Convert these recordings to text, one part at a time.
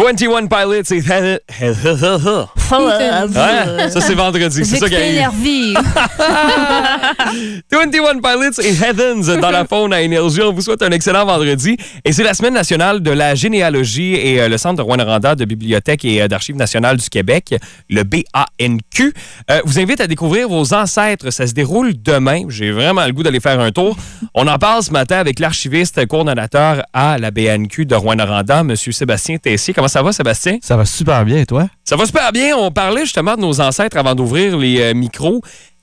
21 Pilots et... Ouais, ça, c'est vendredi. C'est ça qui arrive. énervé. 21 Pilots et Heavens dans la faune à Énergie. On vous souhaite un excellent vendredi. Et c'est la semaine nationale de la généalogie et euh, le Centre de Rwanda de Bibliothèque et euh, d'Archives nationales du Québec, le BANQ, euh, vous invite à découvrir vos ancêtres. Ça se déroule demain. J'ai vraiment le goût d'aller faire un tour. On en parle ce matin avec l'archiviste coordonnateur à la BANQ de Rwanda, M. Sébastien Tessier. Comment ça va, Sébastien? Ça va super bien, et toi? Ça va super bien. On parlait justement de nos ancêtres avant d'ouvrir les euh, micros.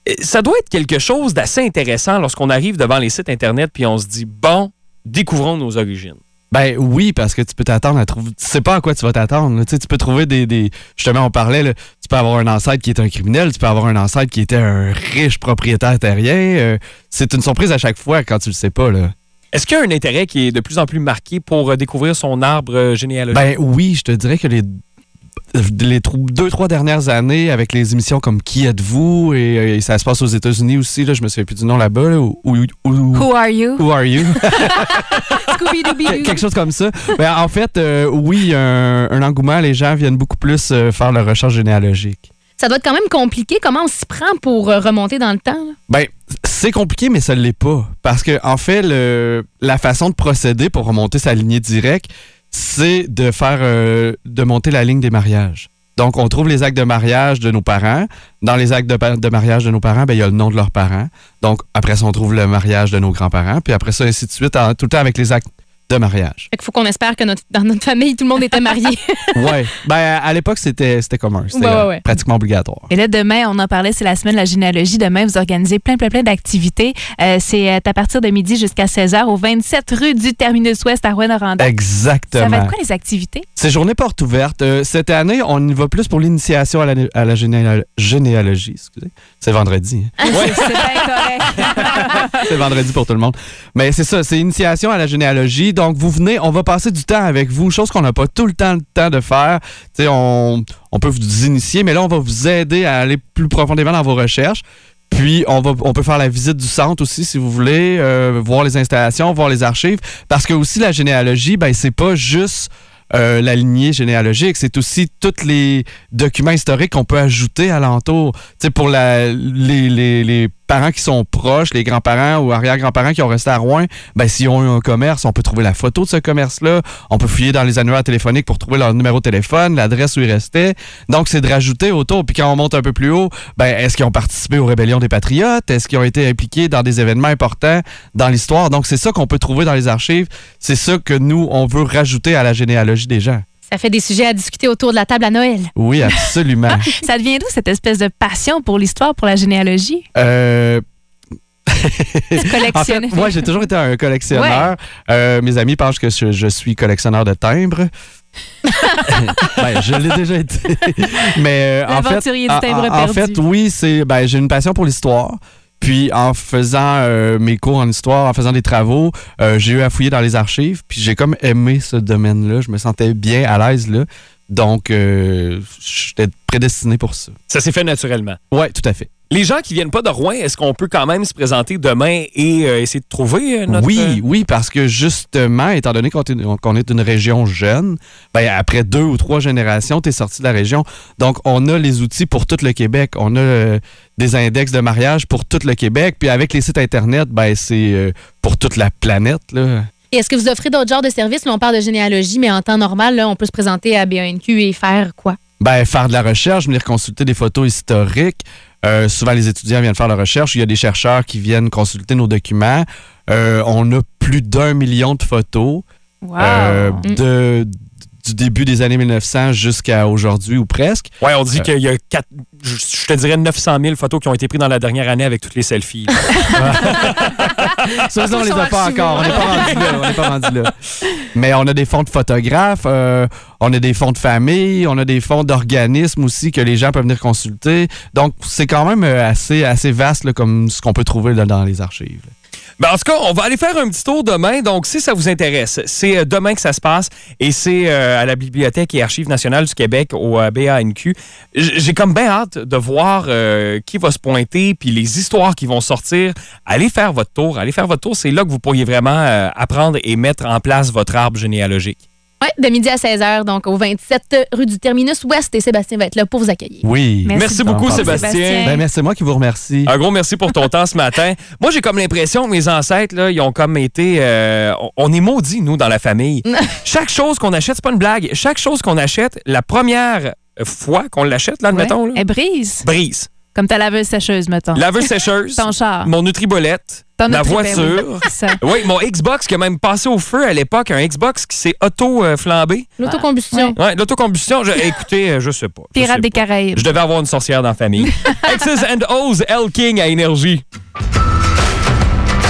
Euh, Ça doit être quelque chose d'assez intéressant lorsqu'on arrive devant les sites Internet puis on se dit, bon, découvrons nos origines. Ben oui, parce que tu peux t'attendre à trouver. Tu sais pas à quoi tu vas t'attendre. Tu sais, tu peux trouver des, des- Justement, on parlait, là, tu peux avoir un ancêtre qui est un criminel, tu peux avoir un ancêtre qui était un riche propriétaire terrien. euh, c'est une surprise à chaque fois quand tu le sais pas. Là. Est-ce qu'il y a un intérêt qui est de plus en plus marqué pour euh, découvrir son arbre euh, généalogique? Ben oui, je te dirais que les, les deux, trois dernières années, avec les émissions comme Qui êtes-vous? Et, euh, et ça se passe aux États-Unis aussi, là, je me souviens plus du nom là-bas. là, ou- ou- ou- Who are you? Who are you? Quelque chose comme ça. Ben, en fait, euh, oui, il y a un, un engouement. Les gens viennent beaucoup plus euh, faire leur recherche généalogique. Ça doit être quand même compliqué. Comment on s'y prend pour euh, remonter dans le temps? là? Ben, c'est compliqué, mais ça ne l'est pas. Parce que, en fait, la façon de procéder pour remonter sa lignée directe, c'est de faire, euh, de monter la ligne des mariages. Donc, on trouve les actes de mariage de nos parents. Dans les actes de, mariage de nos parents, ben, il y a le nom de leurs parents. Donc, après ça, on trouve le mariage de nos grands-parents. Puis après ça, ainsi de suite, tout le temps avec les actes de mariage. Fait qu'il faut qu'on espère que notre- dans notre famille, tout le monde était marié. ouais. Ben, à l'époque, c'était c'était commun. C'était Ouais, ouais, euh, ouais. pratiquement obligatoire. Et là, demain, on en parlait, c'est la semaine de la généalogie. Demain, vous organisez plein, plein, plein d'activités. Euh, c'est euh, à partir de midi jusqu'à 16h au 27 rue du Terminus Ouest à Rouen-Noranda. Exactement. Ça va être quoi les activités? C'est journée porte ouverte. Euh, cette année, on y va plus pour l'initiation à la, à la généal- généalogie. Excusez. C'est vendredi. hein. C'est c'est bien correct. c'est vendredi pour tout le monde. Mais c'est ça, c'est initiation à la généalogie. Donc, vous venez, on va passer du temps avec vous, chose qu'on n'a pas tout le temps le temps de faire. On, peut vous initier, mais là, on va vous aider à aller plus profondément dans vos recherches. Puis, on, peut faire la visite du centre aussi, si vous voulez, euh, voir les installations, voir les archives. Parce que aussi, la généalogie, ben, c'est pas juste euh, la lignée généalogique, c'est aussi tous les documents historiques qu'on peut ajouter alentour. Tu pour la, les parents qui sont proches, les grands-parents ou arrière-grands-parents qui ont resté à Rouen, ben, s'ils ont eu un commerce, on peut trouver la photo de ce commerce-là. On peut fouiller dans les annuaires téléphoniques pour trouver leur numéro de téléphone, l'adresse où ils restaient. Donc, c'est de rajouter autour. Puis quand on monte un peu plus haut, ben, est-ce qu'ils ont participé aux rébellions des Patriotes? Est-ce qu'ils ont été impliqués dans des événements importants dans l'histoire? Donc, c'est ça qu'on peut trouver dans les archives. C'est ça que nous, on veut rajouter à la généalogie des gens. Ça fait des sujets à discuter autour de la table à Noël. Oui, absolument. Ça devient d'où cette espèce de passion pour l'histoire, pour la généalogie? Euh, En fait, moi, j'ai toujours été un collectionneur. Euh, mes amis pensent que je, je suis collectionneur de timbres. ben, je l'ai déjà été. Mais euh, en fait, L'aventurier du timbre en, en fait, oui, c'est ben, j'ai une passion pour l'histoire. Puis en faisant euh, mes cours en histoire, en faisant des travaux, euh, j'ai eu à fouiller dans les archives. Puis j'ai comme aimé ce domaine-là. Je me sentais bien à l'aise là. Donc, euh, j'étais prédestiné pour ça. Ça s'est fait naturellement. Ouais, tout à fait. Les gens qui viennent pas de Rouen, est-ce qu'on peut quand même se présenter demain et euh, essayer de trouver euh, notre... Oui, oui, parce que justement, étant donné qu'on est, une région jeune, ben, après deux ou trois générations, tu es sorti de la région. Donc, on a les outils pour tout le Québec. On a euh, des index de mariage pour tout le Québec. Puis avec les sites Internet, ben, c'est pour toute la planète. Là. Et est-ce que vous offrez d'autres genres de services? Là, on parle de généalogie, mais en temps normal, là, on peut se présenter à BANQ et faire quoi? Ben, faire de la recherche, venir consulter des photos historiques. Euh, souvent, les étudiants viennent faire la recherche. Il y a des chercheurs qui viennent consulter nos documents. Euh, on a plus d'un million de photos. Wow. Euh, Mm. de, du début des années 1900 jusqu'à aujourd'hui ou presque. Ouais, on dit Euh. qu'il y a quatre, je, je te dirais 900 000 photos qui ont été prises dans la dernière année avec toutes les selfies. Ça, on les a pas encore. On n'est pas rendu là. On n'est pas rendu là. Mais on a des fonds de photographes, euh, on a des fonds de famille, on a des fonds d'organismes aussi que les gens peuvent venir consulter. Donc, c'est quand même euh, assez, assez vaste là, comme ce qu'on peut trouver là, dans les archives. Ben, en tout cas, on va aller faire un petit tour demain. Donc, si ça vous intéresse, c'est euh, demain que ça se passe et c'est euh, à la Bibliothèque et Archives nationales du Québec au euh, BANQ. J'ai comme bien hâte de voir qui va se pointer puis les histoires qui vont sortir. Allez faire votre tour. Allez faire votre tour. C'est là que vous pourriez vraiment apprendre et mettre en place votre arbre généalogique. Oui, de midi à 16h, donc au 27 rue du Terminus Ouest. Et Sébastien va être là pour vous accueillir. Oui. Merci beaucoup, beaucoup, Sébastien. Sébastien. Ben, mais c'est moi qui vous remercie. Un gros merci pour ton temps ce matin. Moi, j'ai comme l'impression que mes ancêtres, là, ils ont comme été. euh, on- on est maudits, nous, dans la famille. Chaque chose qu'on achète, c'est pas une blague. Chaque chose qu'on achète, la première fois qu'on l'achète, là, admettons, Ouais. là, Elle brise. brise. Comme ta laveuse sécheuse, mettons. Laveuse sécheuse, Ton char. mon Nutribolette, Ton ma Nutri- ben voiture. Ça. Oui, mon Xbox qui a même passé au feu à l'époque, un Xbox qui s'est auto-flambé. L'autocombustion. Ouais, l'autocombustion, je- écoutez, euh, je sais pas. Pirates des. Caraïbes. Je devais avoir une sorcière dans la famille. X's and O's, L King à énergie.